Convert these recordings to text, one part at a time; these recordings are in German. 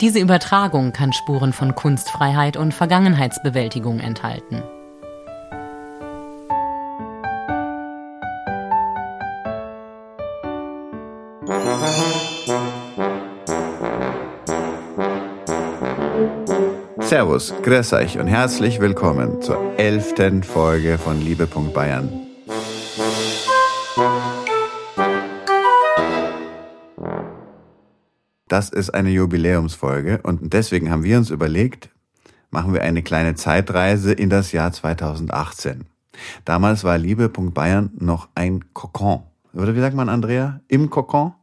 Diese Übertragung kann Spuren von Kunstfreiheit und Vergangenheitsbewältigung enthalten. Servus, grüß euch und herzlich willkommen zur elften Folge von Liebe. Das ist eine Jubiläumsfolge und deswegen haben wir uns überlegt, machen wir eine kleine Zeitreise in das Jahr 2018. Damals war Liebe. Bayern noch ein Kokon. Oder wie sagt man, Andrea? Im Kokon?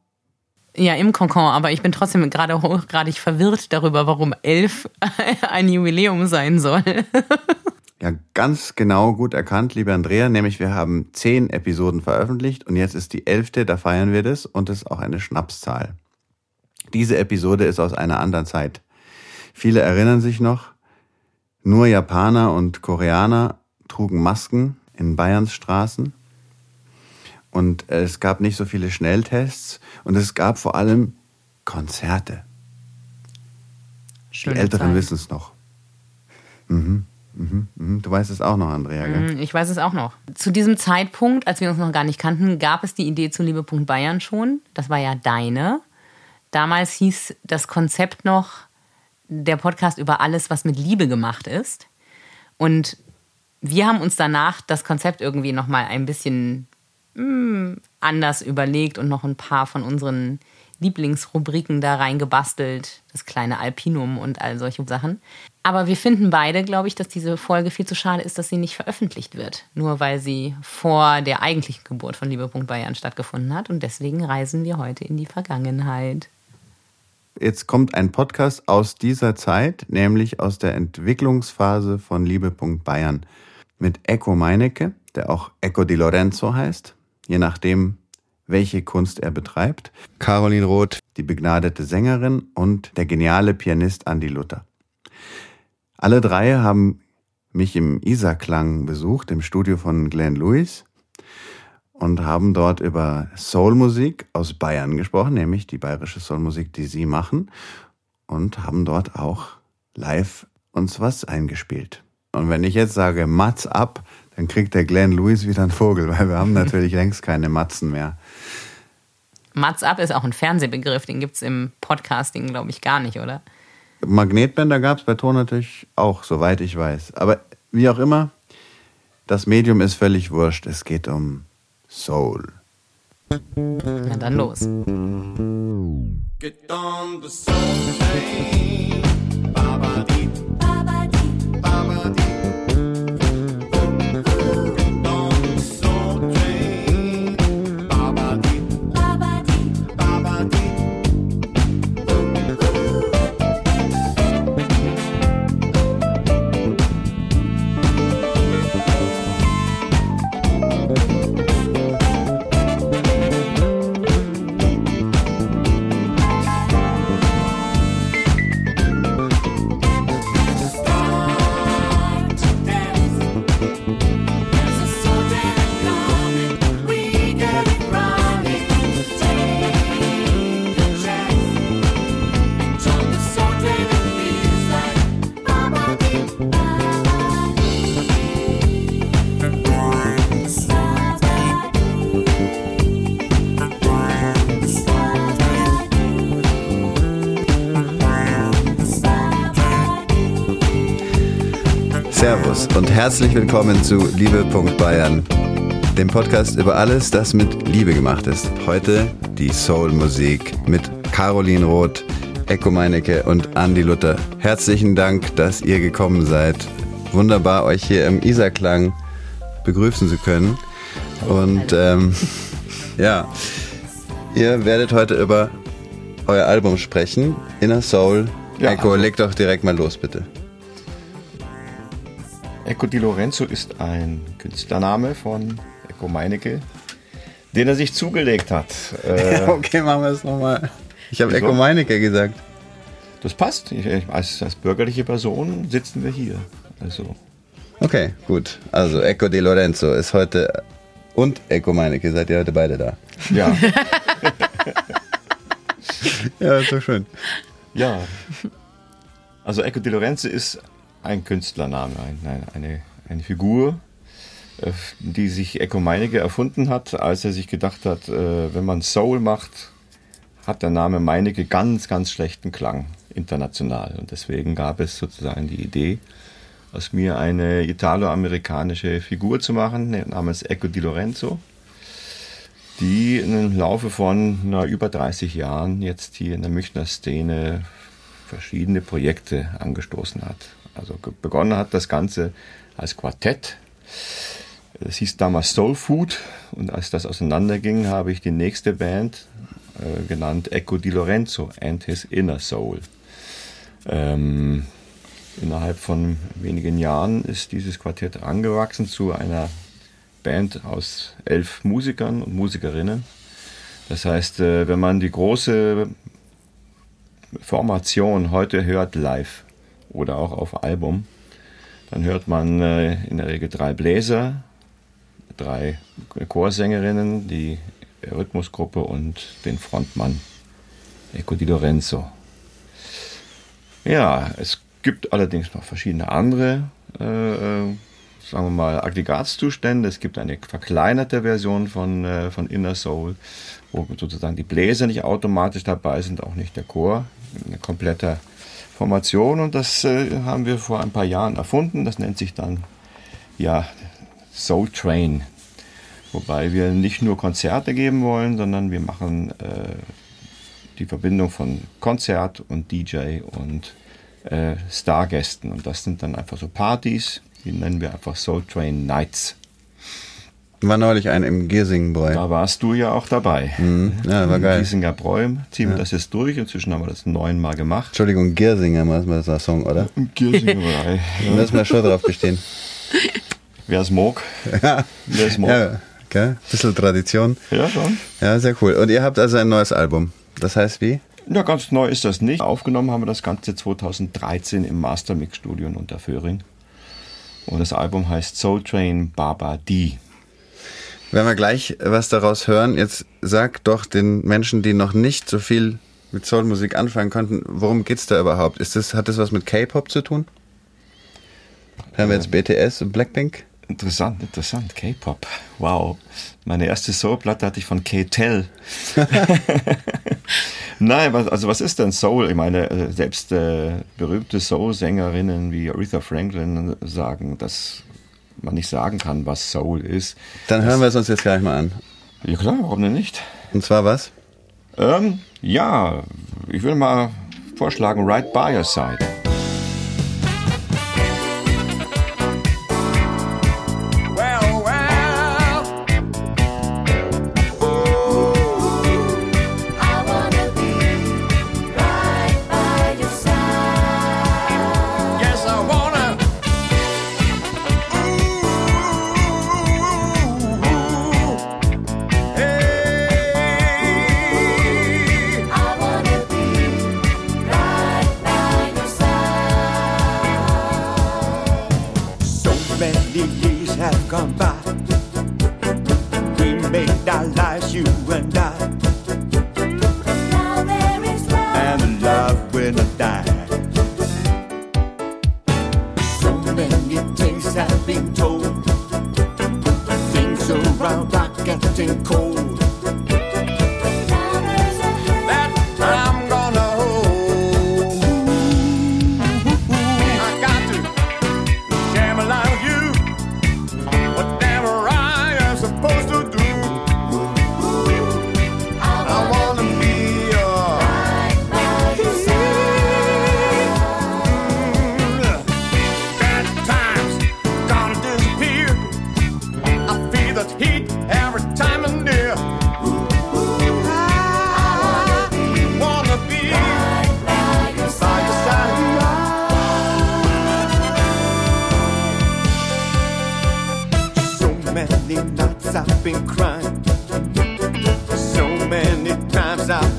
Ja, im Kokon, aber ich bin trotzdem gerade hochgradig verwirrt darüber, warum elf ein Jubiläum sein soll. ja, ganz genau gut erkannt, liebe Andrea, nämlich wir haben zehn Episoden veröffentlicht und jetzt ist die elfte, da feiern wir das und es ist auch eine Schnapszahl. Diese Episode ist aus einer anderen Zeit. Viele erinnern sich noch, nur Japaner und Koreaner trugen Masken in Bayerns Straßen und es gab nicht so viele Schnelltests und es gab vor allem Konzerte. Schöne Die Älteren wissen es noch. Mhm. Mhm, mhm. Du weißt es auch noch, Andrea, gell? Mhm, ich weiß es auch noch. Zu diesem Zeitpunkt, als wir uns noch gar nicht kannten, gab es die Idee zu Liebe.Bayern Bayern schon. Das war ja deine. Damals hieß das Konzept noch der Podcast über alles, was mit Liebe gemacht ist. Und wir haben uns danach das Konzept irgendwie noch mal ein bisschen hm, anders überlegt und noch ein paar von unseren Lieblingsrubriken da reingebastelt. Das kleine Alpinum und all solche Sachen. Aber wir finden beide, glaube ich, dass diese Folge viel zu schade ist, dass sie nicht veröffentlicht wird. Nur weil sie vor der eigentlichen Geburt von Liebe. Bayern stattgefunden hat. Und deswegen reisen wir heute in die Vergangenheit. Jetzt kommt ein Podcast aus dieser Zeit, nämlich aus der Entwicklungsphase von Liebe. Bayern mit Echo Meinecke, der auch Echo di Lorenzo heißt je nachdem, welche Kunst er betreibt. Caroline Roth, die begnadete Sängerin und der geniale Pianist Andy Luther. Alle drei haben mich im Isar-Klang besucht, im Studio von Glenn Lewis und haben dort über Soulmusik aus Bayern gesprochen, nämlich die bayerische Soulmusik, die sie machen und haben dort auch live uns was eingespielt. Und wenn ich jetzt sage Mats ab, dann kriegt der Glenn Lewis wieder einen Vogel, weil wir haben natürlich längst keine Matzen mehr. Mats ab ist auch ein Fernsehbegriff, den gibt es im Podcasting, glaube ich, gar nicht, oder? Magnetbänder gab es bei Ton natürlich auch, soweit ich weiß. Aber wie auch immer, das Medium ist völlig wurscht. Es geht um Soul. Na dann los. Get on the soul train. Servus und herzlich willkommen zu Liebe. Bayern, dem Podcast über alles, das mit Liebe gemacht ist. Heute die Soul-Musik mit Caroline Roth, Eko Meinecke und Andy Luther. Herzlichen Dank, dass ihr gekommen seid. Wunderbar, euch hier im Isarklang begrüßen zu können. Und ähm, ja, ihr werdet heute über euer Album sprechen, Inner Soul. Ja, Eko, also. leg doch direkt mal los, bitte. Ecco di Lorenzo ist ein Künstlername von Ecco Meinecke, den er sich zugelegt hat. Äh, okay, machen wir es nochmal. Ich habe Ecco Meinecke gesagt. Das passt. Ich, als, als bürgerliche Person sitzen wir hier. Also. Okay, gut. Also Ecco di Lorenzo ist heute und Ecco Meinecke, seid ihr heute beide da? Ja. ja, ist doch schön. Ja. Also Ecco di Lorenzo ist ein Künstlername, ein, eine, eine Figur, äh, die sich Ecco Meinecke erfunden hat, als er sich gedacht hat, äh, wenn man Soul macht, hat der Name Meinecke ganz, ganz schlechten Klang international. Und deswegen gab es sozusagen die Idee, aus mir eine italo-amerikanische Figur zu machen, namens Ecco di Lorenzo, die im Laufe von na, über 30 Jahren jetzt hier in der Münchner Szene verschiedene Projekte angestoßen hat. Also begonnen hat das Ganze als Quartett. Es hieß damals Soul Food und als das auseinanderging, habe ich die nächste Band äh, genannt Echo di Lorenzo and His Inner Soul. Ähm, innerhalb von wenigen Jahren ist dieses Quartett angewachsen zu einer Band aus elf Musikern und Musikerinnen. Das heißt, äh, wenn man die große Formation heute hört live oder auch auf Album, dann hört man äh, in der Regel drei Bläser, drei Chorsängerinnen, die Rhythmusgruppe und den Frontmann Eco di Lorenzo. Ja, es gibt allerdings noch verschiedene andere, äh, äh, sagen wir mal, Aggregatzustände. Es gibt eine verkleinerte Version von, äh, von Inner Soul, wo sozusagen die Bläser nicht automatisch dabei sind, auch nicht der Chor. Eine komplette Formation und das äh, haben wir vor ein paar Jahren erfunden. Das nennt sich dann ja Soul Train. Wobei wir nicht nur Konzerte geben wollen, sondern wir machen äh, die Verbindung von Konzert und DJ und äh, Stargästen. Und das sind dann einfach so Partys, die nennen wir einfach Soul Train Nights. War neulich ein im Giersingenbräu. Da warst du ja auch dabei. Mhm. Ja, war geil. Giesinger Bräu, ziehen wir das jetzt durch. Inzwischen haben wir das neunmal gemacht. Entschuldigung, Giersinger war das der Song, oder? Giersinger Bräu. Da müssen wir schon drauf bestehen. Wer es mag. Ja. Wer es mag. Ja, gell? Bisschen Tradition. Ja, schon. Ja, sehr cool. Und ihr habt also ein neues Album. Das heißt wie? Ja, ganz neu ist das nicht. Aufgenommen haben wir das Ganze 2013 im Mastermix Studio in Unterföhring. Und das Album heißt Soul Train Baba D. Wenn wir gleich was daraus hören, jetzt sag doch den Menschen, die noch nicht so viel mit Soulmusik anfangen konnten, worum geht's da überhaupt? Ist das, hat das was mit K-Pop zu tun? Hören wir jetzt BTS und Blackpink? Interessant, interessant. K-Pop. Wow. Meine erste Soul-Platte hatte ich von K-Tel. Nein, was, also was ist denn Soul? Ich meine, äh, selbst äh, berühmte Soul-Sängerinnen wie Aretha Franklin sagen, dass man nicht sagen kann, was Soul ist. Dann hören wir es uns jetzt gleich mal an. Ja klar, warum denn nicht? Und zwar was? Ähm, ja, ich würde mal vorschlagen, Right by Your Side.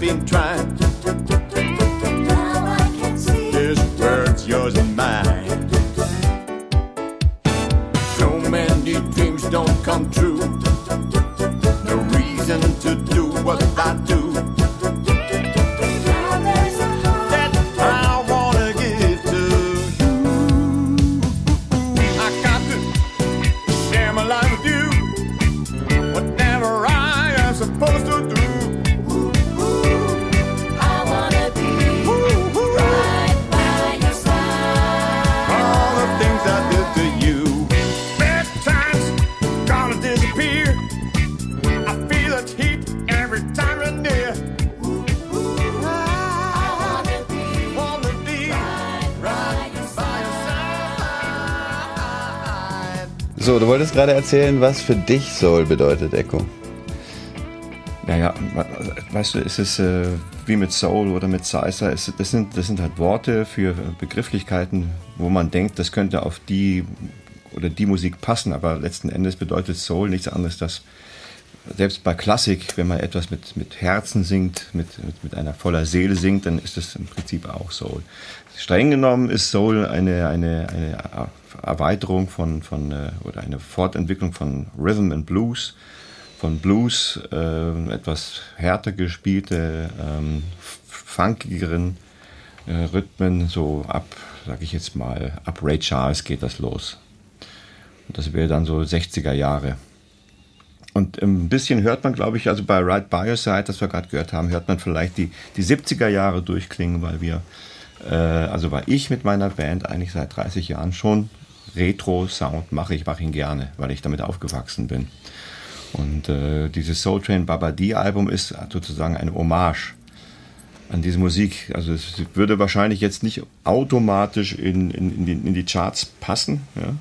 Been trying. Wolltest gerade erzählen, was für dich Soul bedeutet, Echo. Naja, weißt du, es ist äh, wie mit Soul oder mit Salsa, es, das, sind, das sind halt Worte für Begrifflichkeiten, wo man denkt, das könnte auf die oder die Musik passen, aber letzten Endes bedeutet Soul nichts anderes, dass selbst bei Klassik, wenn man etwas mit, mit Herzen singt, mit, mit, mit einer voller Seele singt, dann ist das im Prinzip auch Soul. Streng genommen ist Soul eine, eine, eine Erweiterung von, von äh, oder eine Fortentwicklung von Rhythm and Blues, von Blues, äh, etwas härter gespielte, ähm, funkigeren äh, Rhythmen, so ab, sag ich jetzt mal, ab Ray Charles geht das los. Und das wäre dann so 60er Jahre. Und ein bisschen hört man, glaube ich, also bei Right By Your Side, das wir gerade gehört haben, hört man vielleicht die, die 70er Jahre durchklingen, weil wir, äh, also weil ich mit meiner Band eigentlich seit 30 Jahren schon Retro-Sound mache. Ich mache ihn gerne, weil ich damit aufgewachsen bin. Und äh, dieses Soul Train Babadi Album ist sozusagen eine Hommage an diese Musik. Also es würde wahrscheinlich jetzt nicht automatisch in, in, in, die, in die Charts passen, ja?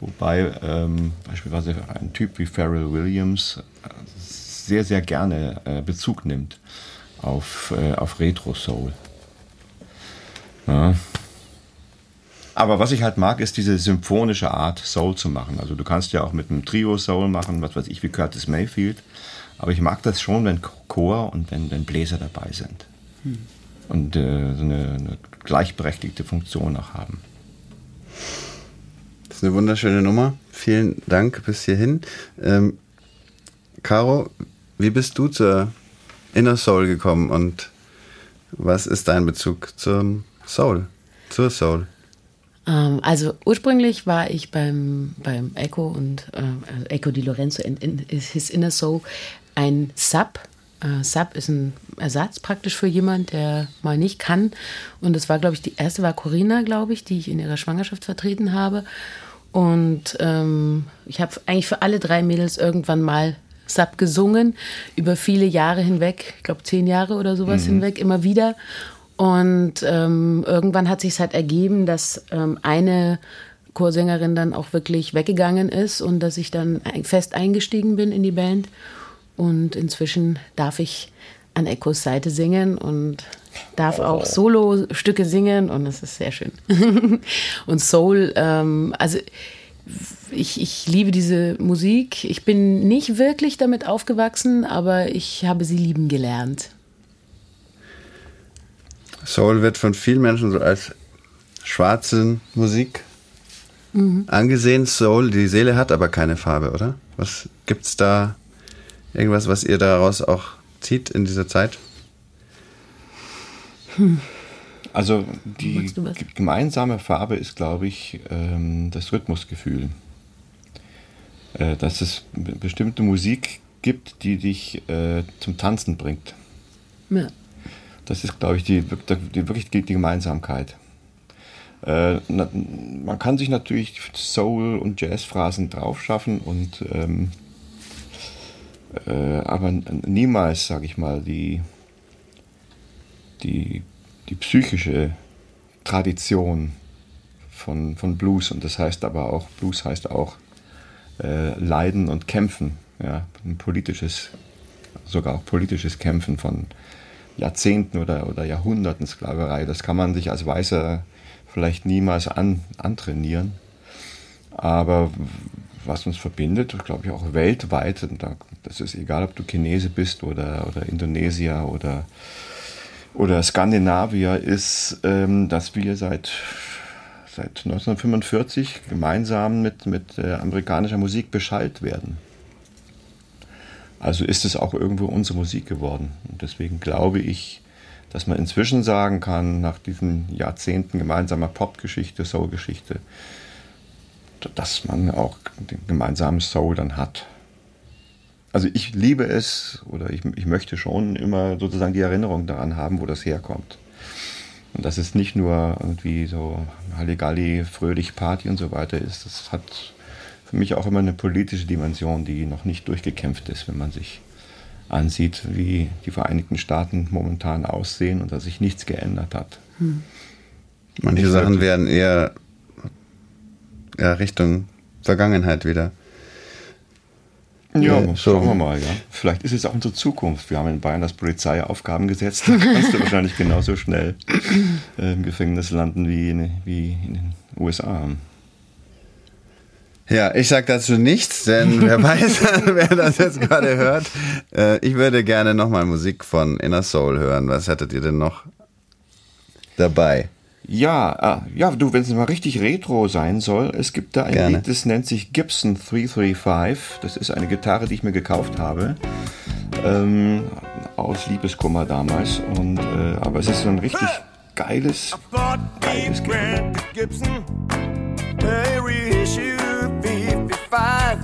Wobei ähm, beispielsweise ein Typ wie Pharrell Williams äh, sehr, sehr gerne äh, Bezug nimmt auf, äh, auf Retro Soul. Ja. Aber was ich halt mag, ist diese symphonische Art, Soul zu machen. Also du kannst ja auch mit einem Trio Soul machen, was weiß ich, wie Curtis Mayfield. Aber ich mag das schon, wenn Chor und wenn, wenn Bläser dabei sind. Hm. Und äh, so eine, eine, gleichberechtigte Funktion auch haben. Das ist eine wunderschöne Nummer. Vielen Dank bis hierhin. Ähm, Caro, wie bist du zur Inner Soul gekommen und was ist dein Bezug zum Soul, zur Soul? Ähm, also ursprünglich war ich beim, beim Echo und äh, Echo di Lorenzo in, in His Inner Soul ein Sub. Äh, Sub ist ein Ersatz praktisch für jemand, der mal nicht kann. Und das war, glaube ich, die erste war Corinna, glaube ich, die ich in ihrer Schwangerschaft vertreten habe. Und ähm, ich habe eigentlich für alle drei Mädels irgendwann mal Sub gesungen, über viele Jahre hinweg, ich glaube zehn Jahre oder sowas mhm. hinweg, immer wieder. Und ähm, irgendwann hat sich halt ergeben, dass ähm, eine Chorsängerin dann auch wirklich weggegangen ist und dass ich dann fest eingestiegen bin in die Band. Und inzwischen darf ich an Echos Seite singen und darf auch Solo-Stücke singen und es ist sehr schön. und Soul, ähm, also ich, ich liebe diese Musik. Ich bin nicht wirklich damit aufgewachsen, aber ich habe sie lieben gelernt. Soul wird von vielen Menschen so als schwarze Musik mhm. angesehen. Soul, die Seele hat aber keine Farbe, oder? Was gibt's da? Irgendwas, was ihr daraus auch zieht in dieser Zeit? Hm. Also die gemeinsame Farbe ist, glaube ich, ähm, das Rhythmusgefühl. Äh, dass es bestimmte Musik gibt, die dich äh, zum Tanzen bringt. Ja. Das ist, glaube ich, die, die wirklich die, die Gemeinsamkeit. Äh, na, man kann sich natürlich Soul- und Jazz-Phrasen draufschaffen und ähm, äh, aber niemals, sage ich mal, die, die, die psychische Tradition von, von Blues und das heißt aber auch, Blues heißt auch äh, Leiden und Kämpfen, ja, ein politisches, sogar auch politisches Kämpfen von Jahrzehnten oder, oder Jahrhunderten Sklaverei. Das kann man sich als Weißer vielleicht niemals an, antrainieren. Aber was uns verbindet, glaube ich auch weltweit, das ist egal, ob du Chinese bist oder, oder Indonesier oder, oder Skandinavier, ist, ähm, dass wir seit, seit 1945 gemeinsam mit, mit äh, amerikanischer Musik beschallt werden. Also ist es auch irgendwo unsere Musik geworden. Und deswegen glaube ich, dass man inzwischen sagen kann, nach diesen Jahrzehnten gemeinsamer Popgeschichte, Soul-Geschichte, dass man auch den gemeinsamen Soul dann hat. Also ich liebe es oder ich, ich möchte schon immer sozusagen die Erinnerung daran haben, wo das herkommt. Und dass es nicht nur irgendwie so Halligalli, fröhlich Party und so weiter ist. Das hat für mich auch immer eine politische Dimension, die noch nicht durchgekämpft ist, wenn man sich ansieht, wie die Vereinigten Staaten momentan aussehen und dass sich nichts geändert hat. Hm. Manche Sachen werden eher ja, Richtung Vergangenheit wieder. Ja, Ja, schauen wir mal, ja. Vielleicht ist es auch unsere Zukunft. Wir haben in Bayern das Polizeiaufgaben gesetzt. Da kannst du wahrscheinlich genauso schnell äh, im Gefängnis landen wie in, wie in den USA. Ja, ich sag dazu nichts, denn wer weiß, wer das jetzt gerade hört. Äh, ich würde gerne nochmal Musik von Inner Soul hören. Was hättet ihr denn noch dabei? Ja, ah, ja, du, wenn es mal richtig retro sein soll, es gibt da ein Gerne. Lied, das nennt sich Gibson 335. Das ist eine Gitarre, die ich mir gekauft habe. Ähm, aus Liebeskummer damals. Und, äh, aber es ist so ein richtig geiles, geiles Gibson, a reissue 55.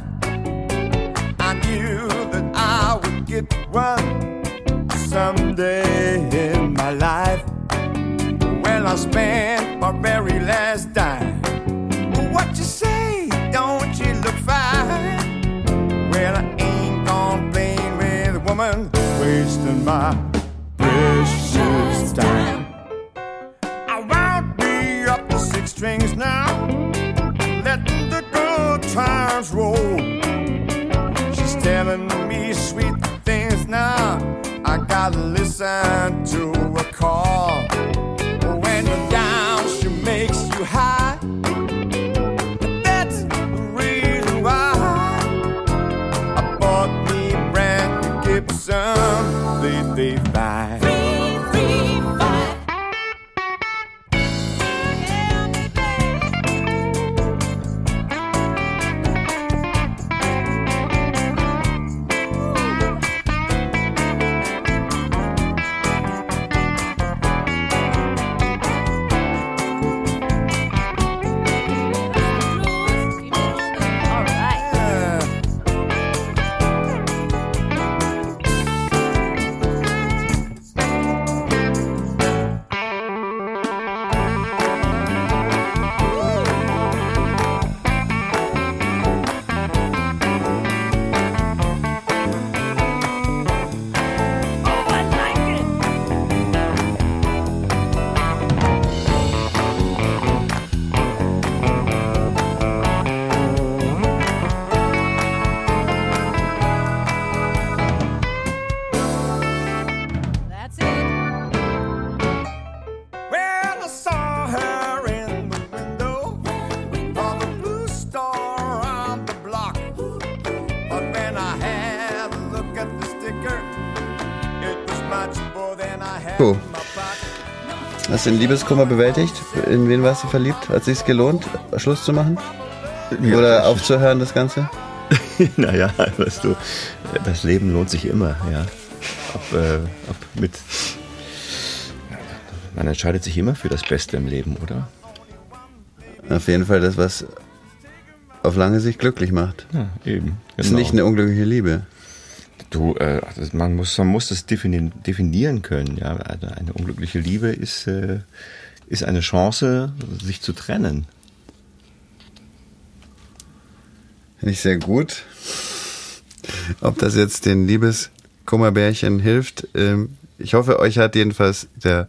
I knew that I would get one When my very last dime. What you say? Don't you look fine? Well, I ain't gonna play with a woman, wasting my precious time. I wound me up to six strings now, letting the good times roll. She's telling me sweet things now. I gotta listen to high. Du den Liebeskummer bewältigt? In wen warst du verliebt? Hat sich's gelohnt, Schluss zu machen? Oder aufzuhören, das Ganze? naja, weißt du, das Leben lohnt sich immer, ja. Ob, äh, ob mit. Man entscheidet sich immer für das Beste im Leben, oder? Auf jeden Fall das, was auf lange Sicht glücklich macht. Ja, eben. Ist nicht eine unglückliche Liebe. Du, äh, man muss, man muss das definieren, definieren können. Ja, also eine unglückliche Liebe ist, äh, ist eine Chance, sich zu trennen. Finde ich sehr gut. Ob das jetzt den Liebeskummerbärchen hilft, ähm, ich hoffe, euch hat jedenfalls der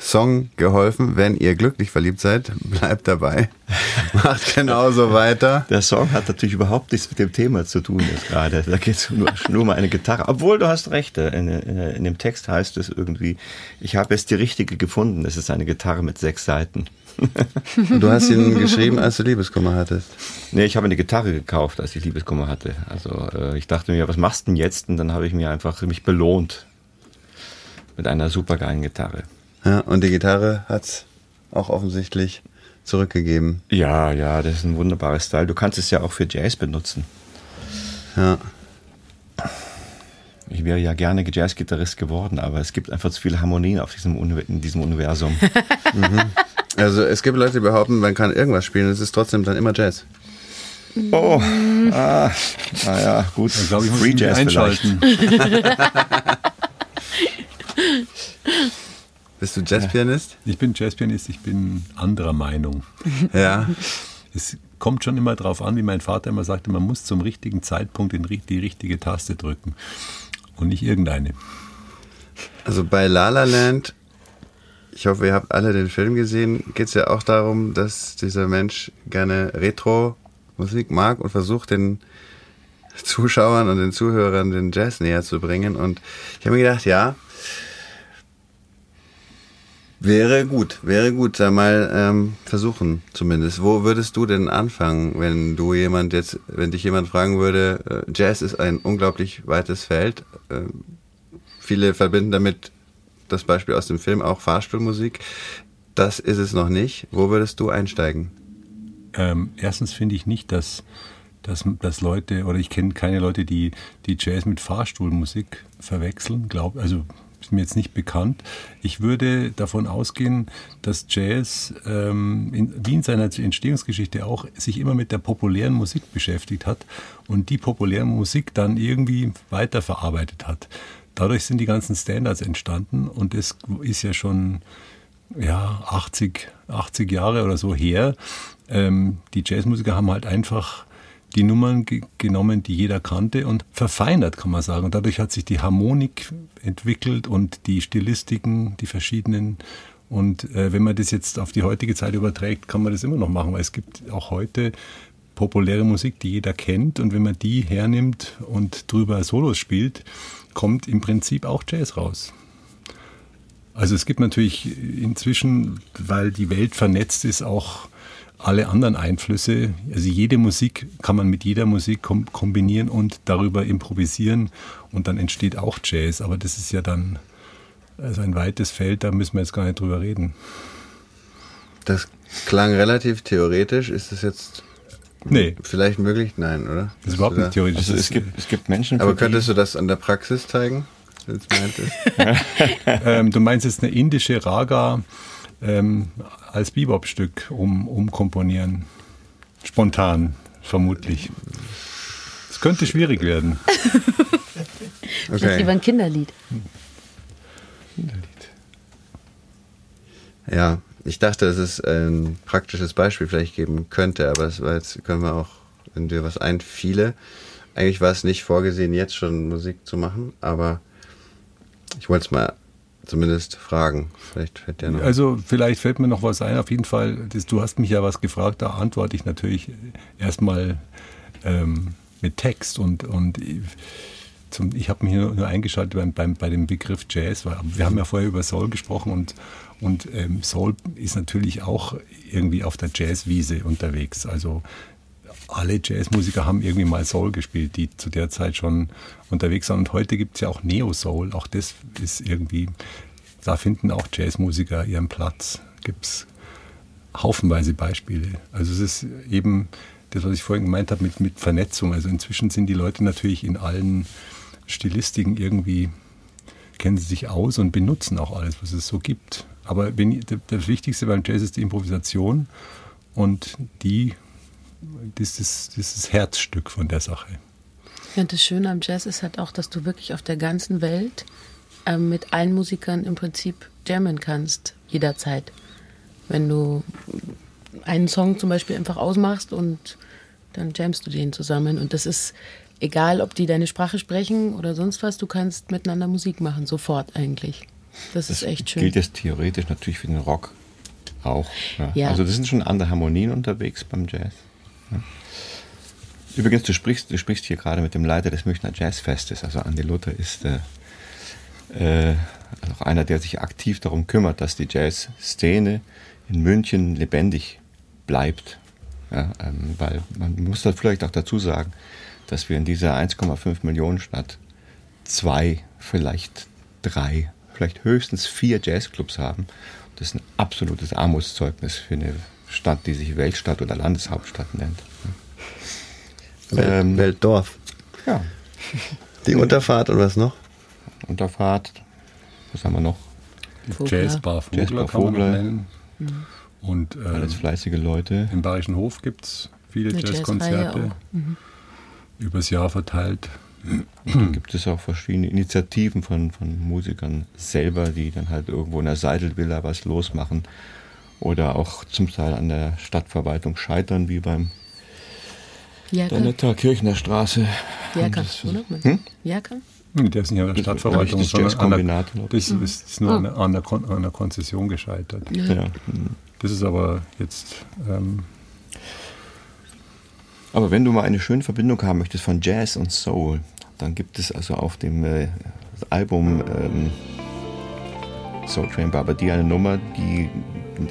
Song geholfen. Wenn ihr glücklich verliebt seid, bleibt dabei. Macht genauso weiter. Der Song hat natürlich überhaupt nichts mit dem Thema zu tun jetzt gerade. Da geht es nur, nur um eine Gitarre. Obwohl du hast recht, äh, in, in, in dem Text heißt es irgendwie, ich habe jetzt die richtige gefunden. Es ist eine Gitarre mit sechs Seiten. Und du hast ihn geschrieben, als du Liebeskummer hattest. Nee, ich habe eine Gitarre gekauft, als ich Liebeskummer hatte. Also äh, ich dachte mir, was machst du denn jetzt? Und dann habe ich mir einfach mich belohnt mit einer supergeilen Gitarre. Ja, und die Gitarre hat's auch offensichtlich zurückgegeben. Ja, ja, das ist ein wunderbares Style. Du kannst es ja auch für Jazz benutzen. Ja. Ich wäre ja gerne Jazzgitarrist geworden, aber es gibt einfach zu viele Harmonien auf diesem, in diesem Universum. Also es gibt Leute, die behaupten, man kann irgendwas spielen, es ist trotzdem dann immer Jazz. Oh, ah, naja, gut. Ich glaube, ich muss Free Jazz einschalten. Bist du Jazzpianist? Ich bin Jazzpianist, ich bin anderer Meinung. Ja. Es kommt schon immer darauf an, wie mein Vater immer sagte, man muss zum richtigen Zeitpunkt die richtige Taste drücken und nicht irgendeine. Also bei La La Land, ich hoffe, ihr habt alle den Film gesehen, geht es ja auch darum, dass dieser Mensch gerne Retro Musik mag und versucht den Zuschauern und den Zuhörern den Jazz näher zu bringen. Und ich habe mir gedacht, ja, wäre gut, wäre gut, da mal ähm, versuchen zumindest. Wo würdest du denn anfangen, wenn du jemand jetzt, wenn dich jemand fragen würde, äh, Jazz ist ein unglaublich weites Feld. Äh, viele verbinden damit das Beispiel aus dem Film auch Fahrstuhlmusik. Das ist es noch nicht. Wo würdest du einsteigen? Ähm, erstens finde ich nicht, dass, dass, dass Leute, oder ich kenne keine Leute, die, die Jazz mit Fahrstuhlmusik verwechseln, glaub, also ist mir jetzt nicht bekannt. Ich würde davon ausgehen, dass Jazz, ähm, in, wie in seiner Entstehungsgeschichte auch, sich immer mit der populären Musik beschäftigt hat und die populäre Musik dann irgendwie weiterverarbeitet hat. Dadurch sind die ganzen Standards entstanden und das ist ja schon ja, 80, 80 Jahre oder so her. Ähm, die Jazzmusiker haben halt einfach die Nummern ge genommen, die jeder kannte und verfeinert, kann man sagen. Und dadurch hat sich die Harmonik entwickelt und die Stilistiken, die verschiedenen. Und äh, wenn man das jetzt auf die heutige Zeit überträgt, kann man das immer noch machen, weil es gibt auch heute populäre Musik, die jeder kennt. Und wenn man die hernimmt und drüber Solos spielt, kommt im Prinzip auch Jazz raus. Also es gibt natürlich inzwischen, weil die Welt vernetzt ist, auch alle anderen Einflüsse. Also jede Musik kann man mit jeder Musik kom kombinieren und darüber improvisieren und dann entsteht auch Jazz. Aber das ist ja dann also ein weites Feld, da müssen wir jetzt gar nicht drüber reden. Das klang relativ theoretisch. Ist das jetzt Nee, vielleicht möglich? Nein, oder? das ist überhaupt nicht theoretisch. Also es gibt, es gibt Menschen, Aber könntest du das an der Praxis zeigen? meintest? ähm, du meinst jetzt eine indische Raga ähm, als Bebop-Stück um, umkomponieren. Spontan, vermutlich. Es könnte schwierig werden. Vielleicht lieber ein Kinderlied. Ja, ich dachte, dass es ein praktisches Beispiel vielleicht geben könnte, aber das war jetzt, können wir auch, wenn dir was einfiele. Eigentlich war es nicht vorgesehen, jetzt schon Musik zu machen, aber ich wollte es mal zumindest fragen. Vielleicht fällt dir noch. Also vielleicht fällt mir noch was ein. Auf jeden Fall, das, du hast mich ja was gefragt, da antworte ich natürlich erstmal ähm, mit Text und, und zum, ich habe mich nur, eingeschaltet beim, beim, bei dem Begriff Jazz, weil wir haben ja vorher über Soul gesprochen und, und ähm, Soul ist natürlich auch irgendwie auf der Jazzwiese unterwegs. Also alle Jazzmusiker haben irgendwie mal Soul gespielt, die zu der Zeit schon unterwegs waren. Und heute gibt es ja auch Neo-Soul. Auch das ist irgendwie, da finden auch Jazzmusiker ihren Platz. Gibt es haufenweise Beispiele. Also es ist eben das, was ich vorhin gemeint habe mit, mit Vernetzung. Also inzwischen sind die Leute natürlich in allen Stilistiken irgendwie, kennen sie sich aus und benutzen auch alles, was es so gibt. Aber wenn, das Wichtigste beim Jazz ist die Improvisation und die das ist das, ist das Herzstück von der Sache. Ja, und das Schöne am Jazz ist halt auch, dass du wirklich auf der ganzen Welt ähm, mit allen Musikern im Prinzip jammen kannst, jederzeit. Wenn du einen Song zum Beispiel einfach ausmachst und dann jammst du den zusammen. Und das ist egal, ob die deine Sprache sprechen oder sonst was, du kannst miteinander Musik machen, sofort eigentlich. Das, ist echt schön. gilt jetzt theoretisch natürlich für den Rock auch. Ja. Ja. Also das sind schon andere Harmonien unterwegs beim Jazz. Übrigens, du sprichst, du sprichst hier gerade mit dem Leiter des Münchner Jazzfestes. Also Andi Luther ist äh, äh, auch einer, der sich aktiv darum kümmert, dass die Jazzszene in München lebendig bleibt. Ja, ähm, weil man muss da vielleicht auch dazu sagen, dass wir in dieser 1,5 Millionen Stadt zwei, vielleicht drei, vielleicht höchstens vier Jazzclubs haben. Das ist ein absolutes Armutszeugnis für eine Stadt, die sich Weltstadt oder Landeshauptstadt nennt. Welt, ähm, Weltdorf. Ja, Die Unterfahrt und was noch? Unterfahrt. Was haben wir noch? Vogler. Jazzbar Vogler Jazzbar kann man Vogler. nennen. Und ähm, Alles fleißige Leute. im Bayerischen Hof gibt es viele Eine Jazzkonzerte. Jazzreihe Übers Jahr verteilt. Dann gibt es auch verschiedene Initiativen von, von Musikern selber, die dann halt irgendwo in der Seidelvilla was losmachen oder auch zum Teil an der Stadtverwaltung scheitern, wie beim Jerker, Danetter Kirchner Straße. Jerker, das- oder? Hm? Jerker? Hm, Der ist nicht an der Das- Stadtverwaltung, das sondern an der, das ist, ist nur an, der, an, der Kon an der Konzession gescheitert. Ja. hm. Das ist aber jetzt ähm, Aber wenn du mal eine schöne Verbindung haben möchtest von Jazz und Soul, dann gibt es also auf dem äh, Album ähm, Soul Train Barbadie eine Nummer, die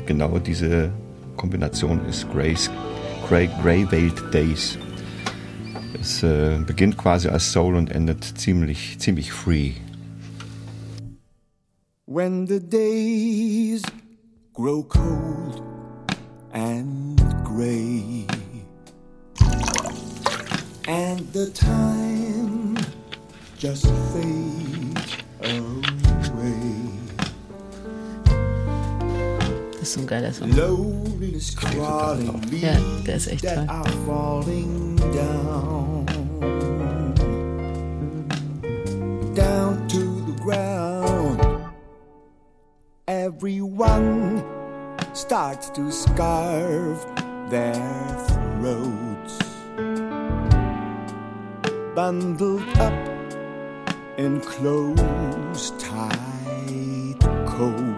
genau diese Kombination ist. Grace, Grey, Grey Veiled Days. Es äh, beginnt quasi als Soul und endet ziemlich, ziemlich free. When the days grow cold and gray, and the time just fades away. Das ist so ein geiler Song. Crawling Ja, der ist echt that toll. are falling down, down to the ground. Everyone starts to scarve their throats, bundled up in close, tight coats.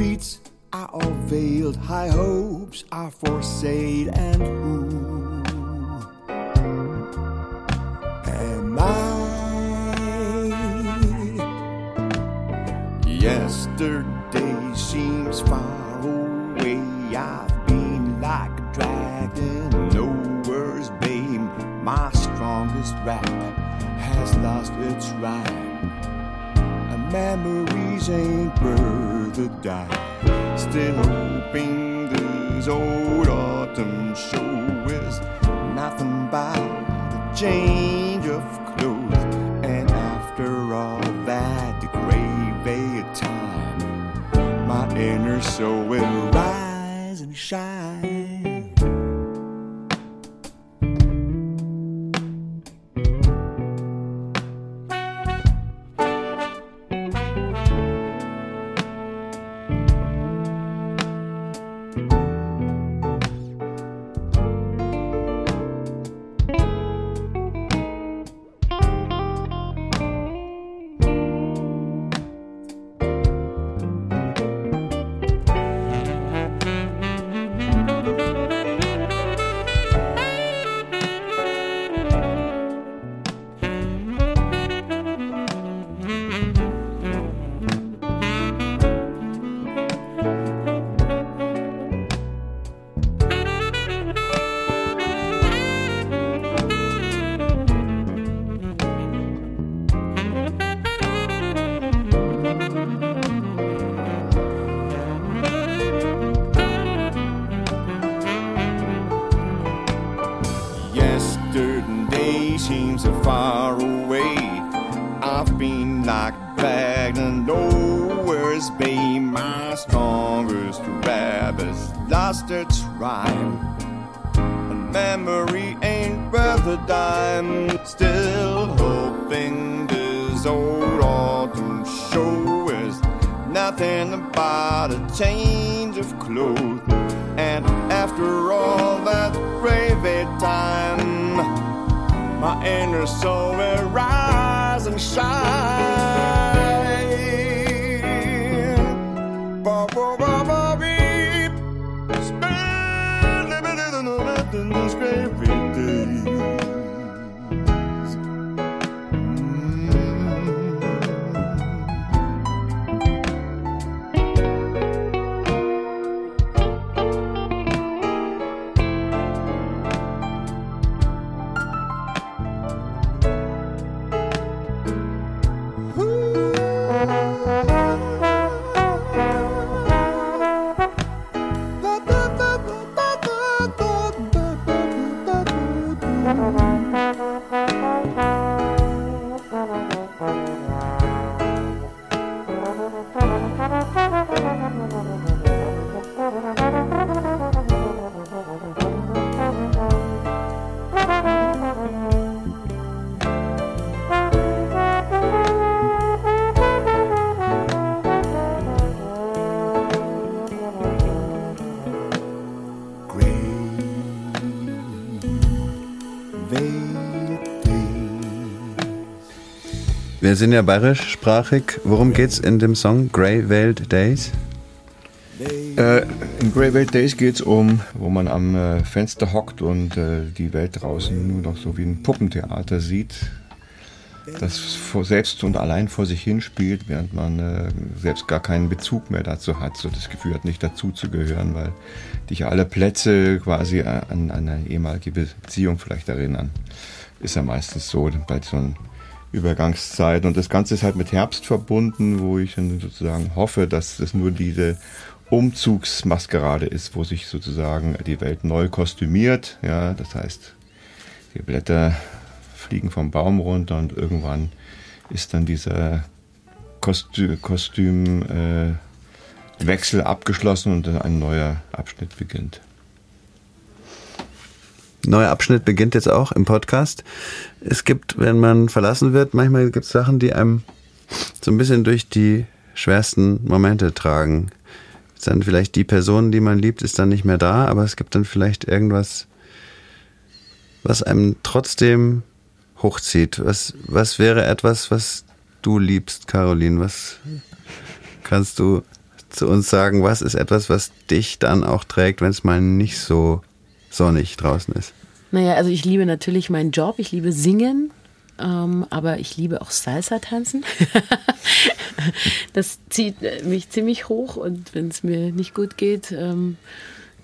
Streets are all veiled, high hopes are for sale, and who am I? Yesterday seems far away. I've been like a dragon, nowhere's bane. My strongest rap has lost its rhyme. Memories ain't worth a dime. Still hoping this old autumn show is nothing but a change of clothes. And after all that the gray veil time, my inner soul will rise and shine. Change of clothes. And after all that gravy time, my inner soul will rise and shine. Wir sind ja bayerischsprachig. Worum geht's in dem Song Grey Veiled Days? Äh, in Grey Welt Days geht es um, wo man am äh, Fenster hockt und äh, die Welt draußen nur noch so wie ein Puppentheater sieht, das vor, selbst und allein vor sich hinspielt, während man äh, selbst gar keinen Bezug mehr dazu hat, so das Gefühl hat, nicht dazu zu gehören, weil dich alle Plätze quasi an, an eine ehemalige Beziehung vielleicht erinnern. Ist ja meistens so bei so einer Übergangszeit. Und das Ganze ist halt mit Herbst verbunden, wo ich dann sozusagen hoffe, dass es nur diese Umzugsmaskerade ist, wo sich sozusagen die Welt neu kostümiert. Ja, das heißt, die Blätter fliegen vom Baum runter und irgendwann ist dann dieser Kostü Kostümwechsel äh, abgeschlossen und ein neuer Abschnitt beginnt. Neuer Abschnitt beginnt jetzt auch im Podcast. Es gibt, wenn man verlassen wird, manchmal gibt es Sachen, die einem so ein bisschen durch die schwersten Momente tragen. Ist dann vielleicht die Person, die man liebt, ist dann nicht mehr da, aber es gibt dann vielleicht irgendwas, was einem trotzdem hochzieht. Was, was wäre etwas, was du liebst, Caroline? Was kannst du zu uns sagen? Was ist etwas, was dich dann auch trägt, wenn es mal nicht so sonnig draußen ist? Naja, also ich liebe natürlich meinen Job, ich liebe Singen, ähm, aber ich liebe auch Salsa tanzen. das zieht äh, mich ziemlich hoch und wenn es mir nicht gut geht, ähm,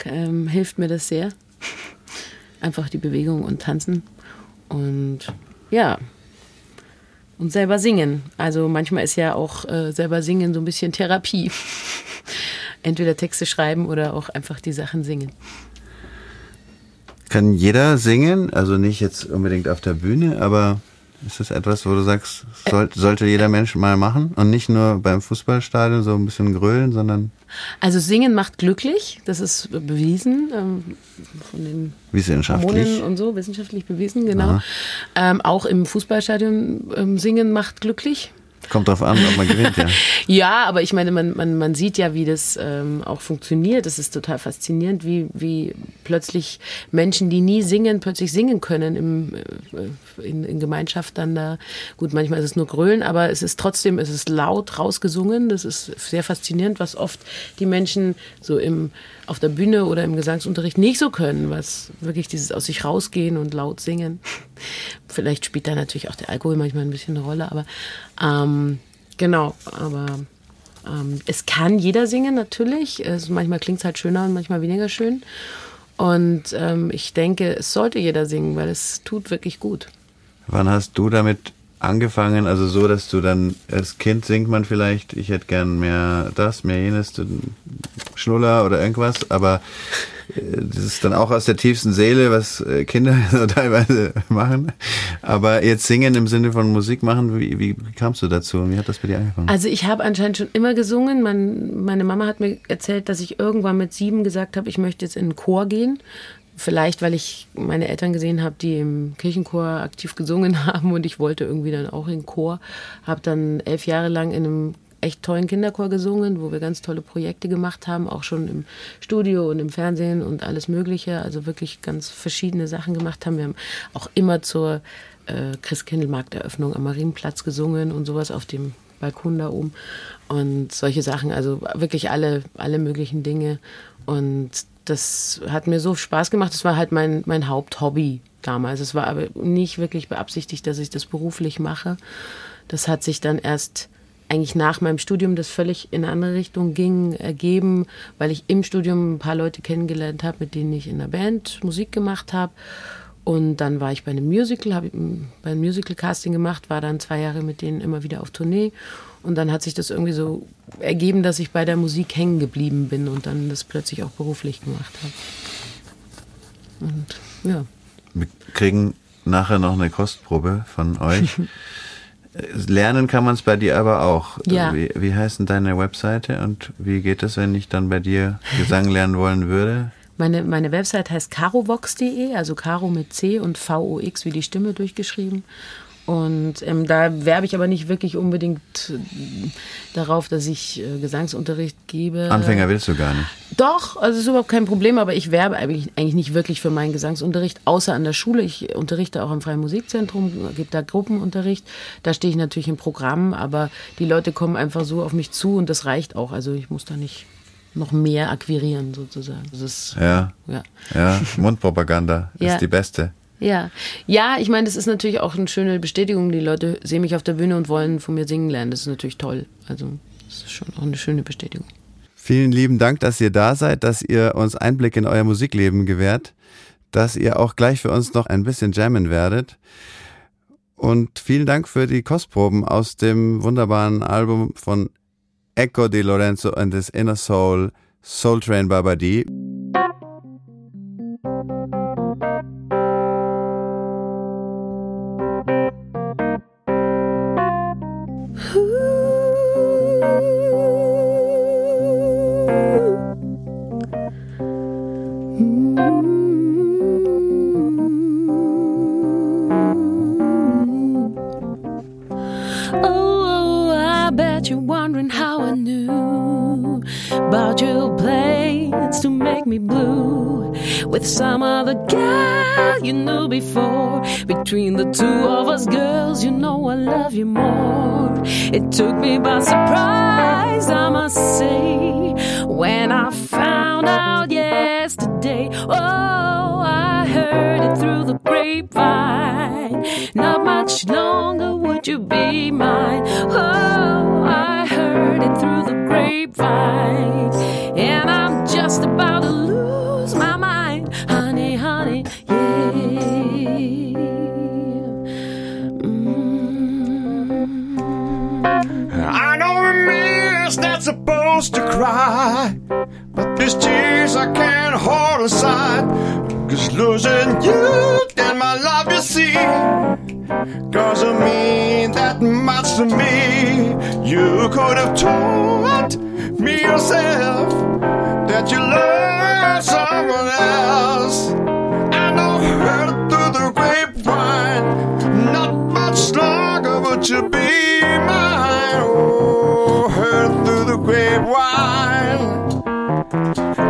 ähm, hilft mir das sehr. Einfach die Bewegung und tanzen und ja. Und selber singen. Also manchmal ist ja auch äh, selber singen so ein bisschen Therapie. Entweder Texte schreiben oder auch einfach die Sachen singen. Kann jeder singen? Also nicht jetzt unbedingt auf der Bühne, aber ist das etwas, wo du sagst, soll, sollte jeder Mensch mal machen? Und nicht nur beim Fußballstadion so ein bisschen grölen, sondern. Also singen macht glücklich, das ist bewiesen ähm, von den Wissenschaftlich. Hormonen und so, wissenschaftlich bewiesen, genau. Ähm, auch im Fußballstadion ähm, singen macht glücklich. Kommt drauf an, ob man gewinnt, ja. Ja, aber ich meine, man, man, man sieht ja, wie das ähm, auch funktioniert. Das ist total faszinierend, wie, wie plötzlich Menschen, die nie singen, plötzlich singen können im, äh, in, in Gemeinschaft dann da. Gut, manchmal ist es nur Grölen, aber es ist trotzdem, es ist laut rausgesungen. Das ist sehr faszinierend, was oft die Menschen so im, auf der Bühne oder im Gesangsunterricht nicht so können, was wirklich dieses aus sich rausgehen und laut singen. Vielleicht spielt da natürlich auch der Alkohol manchmal ein bisschen eine Rolle, aber ähm, genau, aber ähm, es kann jeder singen natürlich. Es, manchmal klingt es halt schöner und manchmal weniger schön. Und ähm, ich denke, es sollte jeder singen, weil es tut wirklich gut. Wann hast du damit angefangen? Also so, dass du dann als Kind singt man vielleicht, ich hätte gern mehr das, mehr jenes, Schnuller oder irgendwas, aber äh, das ist dann auch aus der tiefsten Seele, was äh, Kinder so teilweise machen. Aber jetzt singen im Sinne von Musik machen, wie, wie kamst du dazu und wie hat das bei dir angefangen? Also ich habe anscheinend schon immer gesungen. Mein, meine Mama hat mir erzählt, dass ich irgendwann mit sieben gesagt habe, ich möchte jetzt in den Chor gehen. Vielleicht, weil ich meine Eltern gesehen habe, die im Kirchenchor aktiv gesungen haben und ich wollte irgendwie dann auch in Chor. Habe dann elf Jahre lang in einem echt tollen Kinderchor gesungen, wo wir ganz tolle Projekte gemacht haben, auch schon im Studio und im Fernsehen und alles Mögliche. Also wirklich ganz verschiedene Sachen gemacht haben. Wir haben auch immer zur äh, Christkindlmarkteröffnung am Marienplatz gesungen und sowas auf dem Balkon da oben und solche Sachen, also wirklich alle, alle möglichen Dinge. Und das hat mir so Spaß gemacht. Das war halt mein, mein Haupthobby damals. Es war aber nicht wirklich beabsichtigt, dass ich das beruflich mache. Das hat sich dann erst eigentlich nach meinem Studium, das völlig in eine andere Richtung ging, ergeben, weil ich im Studium ein paar Leute kennengelernt habe, mit denen ich in der Band Musik gemacht habe. Und dann war ich bei einem Musical, habe bei einem Musical-Casting gemacht, war dann zwei Jahre mit denen immer wieder auf Tournee. Und dann hat sich das irgendwie so ergeben, dass ich bei der Musik hängen geblieben bin und dann das plötzlich auch beruflich gemacht habe. Und ja. Wir kriegen nachher noch eine Kostprobe von euch. Lernen kann man es bei dir aber auch. Ja. Wie, wie heißt denn deine Webseite und wie geht es, wenn ich dann bei dir Gesang lernen wollen würde? Meine, meine Website heißt carovox.de, also Caro mit C und V-O-X wie die Stimme durchgeschrieben. Und ähm, da werbe ich aber nicht wirklich unbedingt äh, darauf, dass ich äh, Gesangsunterricht gebe. Anfänger willst du gar nicht. Doch, also ist überhaupt kein Problem, aber ich werbe eigentlich, eigentlich nicht wirklich für meinen Gesangsunterricht, außer an der Schule. Ich unterrichte auch am Freien Musikzentrum, gebe da Gruppenunterricht. Da stehe ich natürlich im Programm, aber die Leute kommen einfach so auf mich zu und das reicht auch. Also ich muss da nicht noch mehr akquirieren sozusagen. Das ist, Ja, ja. ja, Mundpropaganda Ja. ist die beste. Ja, ja, ich meine, das ist natürlich auch eine schöne Bestätigung. Die Leute sehen mich auf der Bühne und wollen von mir singen lernen. Das ist natürlich toll. Also, das ist schon auch eine schöne Bestätigung. Vielen lieben Dank, dass ihr da seid, dass ihr uns Einblick in euer Musikleben gewährt, dass ihr auch gleich für uns noch ein bisschen jammen werdet. Und vielen Dank für die Kostproben aus dem wunderbaren Album von Echo Di Lorenzo and his Inner Soul, Soul Train Babadi. Oh, about your plans to make me blue with some other guy you knew before. Between the two of us girls, you know I love you more. It took me by surprise, I must say, when I found out yesterday. Oh, I heard it through the grapevine. Not much longer would you be mine. Oh, I heard it through the grapevine. And I'm just about to supposed to cry, but these tears I can't hold aside. Cause losing you and my love, you see, doesn't mean that much to me. You could have told me yourself that you love someone else. I know heard through the grapevine, not much longer would you be mine. Oh, heard through the grapevine.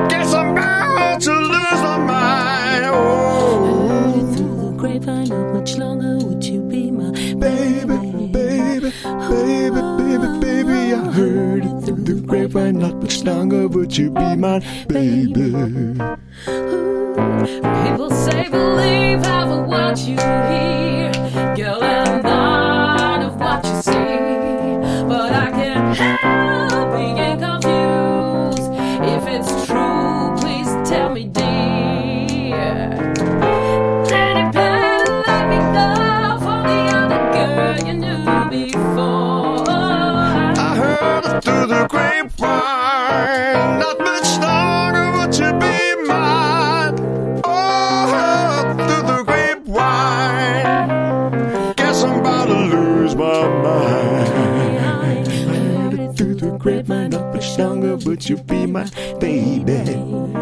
Guess I'm about to lose my mind. Oh, Through the grapevine, not much longer would you be my baby, baby, baby, baby, baby. I heard it through the grapevine. Not much longer would you be my baby. People say believe half of what you hear, would you be my baby. Ooh,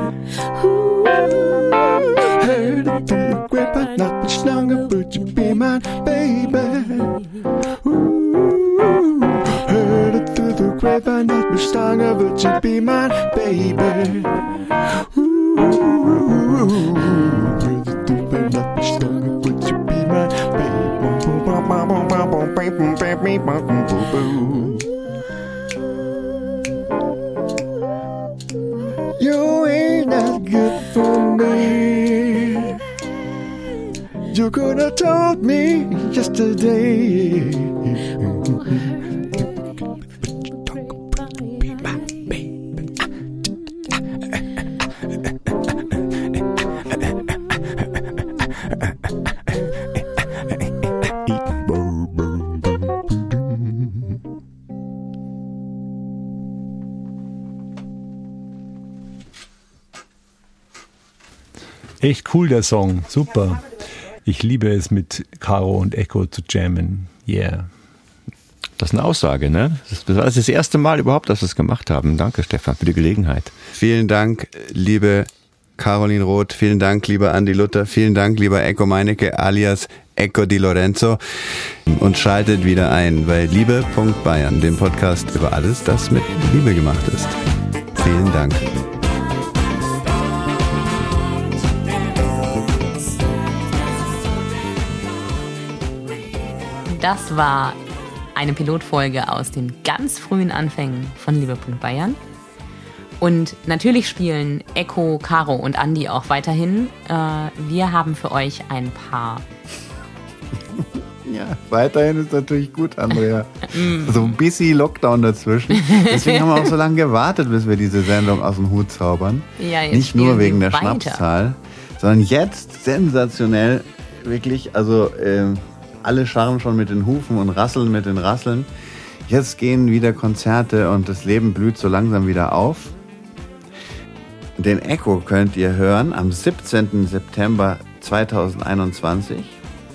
Heard it through the grapevine. Not much longer would you be my baby. Ooh, heard it through the grapevine, not much longer, would you be mine, baby? Ooh, heard it through the not much longer, would you be mine, baby? You could have told me yesterday. Echt cool, der Song. Super. Ich liebe es, mit Caro und Echo zu jammen. Yeah. Das ist eine Aussage, ne? Das war das erste Mal überhaupt, dass wir es gemacht haben. Danke, Stefan, für die Gelegenheit. Vielen Dank, liebe Caroline Roth. Vielen Dank, lieber Andi Luther. Vielen Dank, lieber Echo Meinecke alias Echo Di Lorenzo. Und schaltet wieder ein bei Liebe.Bayern, dem Podcast über alles, das mit Liebe gemacht ist. Vielen Dank. Das war eine Pilotfolge aus den ganz frühen Anfängen von Liebe.Bayern. Und natürlich spielen Echo, Caro und Andy auch weiterhin. Äh, wir haben für euch ein paar. Ja, weiterhin ist natürlich gut, Andrea. so ein bisschen Lockdown dazwischen. Deswegen haben wir auch so lange gewartet, bis wir diese Sendung aus dem Hut zaubern. Ja, jetzt Nicht nur wegen der weiter. Schnapszahl, sondern jetzt sensationell, wirklich, also ähm, alle scharren schon mit den Hufen und rasseln mit den Rasseln. Jetzt gehen wieder Konzerte und das Leben blüht so langsam wieder auf. Den Echo könnt ihr hören am 17. September 2021.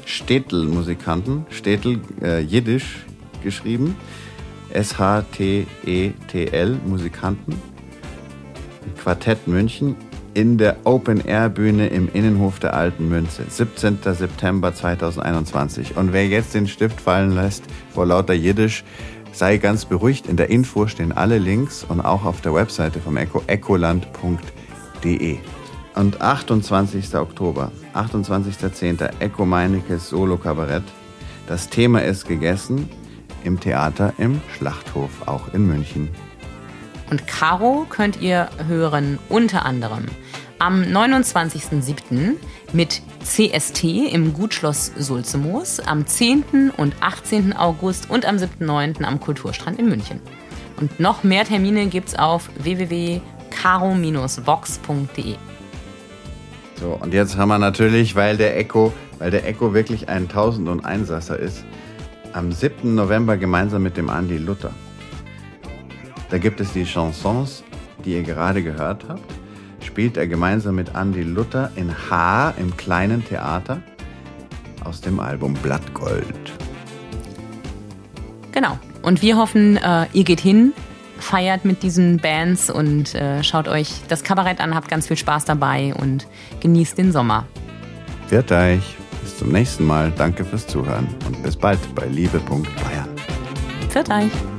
Städtel-Musikanten, Städtel äh, Jiddisch geschrieben, S-H-T-E-T-L Musikanten, Quartett München in der Open-Air-Bühne im Innenhof der Alten Münze, 17. September 2021. Und wer jetzt den Stift fallen lässt vor lauter Jiddisch, sei ganz beruhigt. In der Info stehen alle Links und auch auf der Webseite vom Echo, echoland.de. Und 28. Oktober, 28.10. Echo Meinekes Solo-Kabarett. Das Thema ist gegessen im Theater im Schlachthof, auch in München. Und Caro könnt ihr hören unter anderem am 29.07. mit CST im Gutschloss Sulzemoos, am 10. und 18. August und am 7.9. am Kulturstrand in München. Und noch mehr Termine gibt's auf www.caro-vox.de. So, und jetzt haben wir natürlich, weil der Echo, weil der Echo wirklich ein Tausend- und Einsasser ist, am 7. November gemeinsam mit dem Andi Luther. Da gibt es die Chansons, die ihr gerade gehört habt. Spielt er gemeinsam mit Andi Luther in H im kleinen Theater aus dem Album Blattgold. Genau. Und wir hoffen, äh, ihr geht hin, feiert mit diesen Bands und äh, schaut euch das Kabarett an, habt ganz viel Spaß dabei und genießt den Sommer. Wird euch. Bis zum nächsten Mal. Danke fürs Zuhören und bis bald bei Liebe.Bayern. Pfiat euch!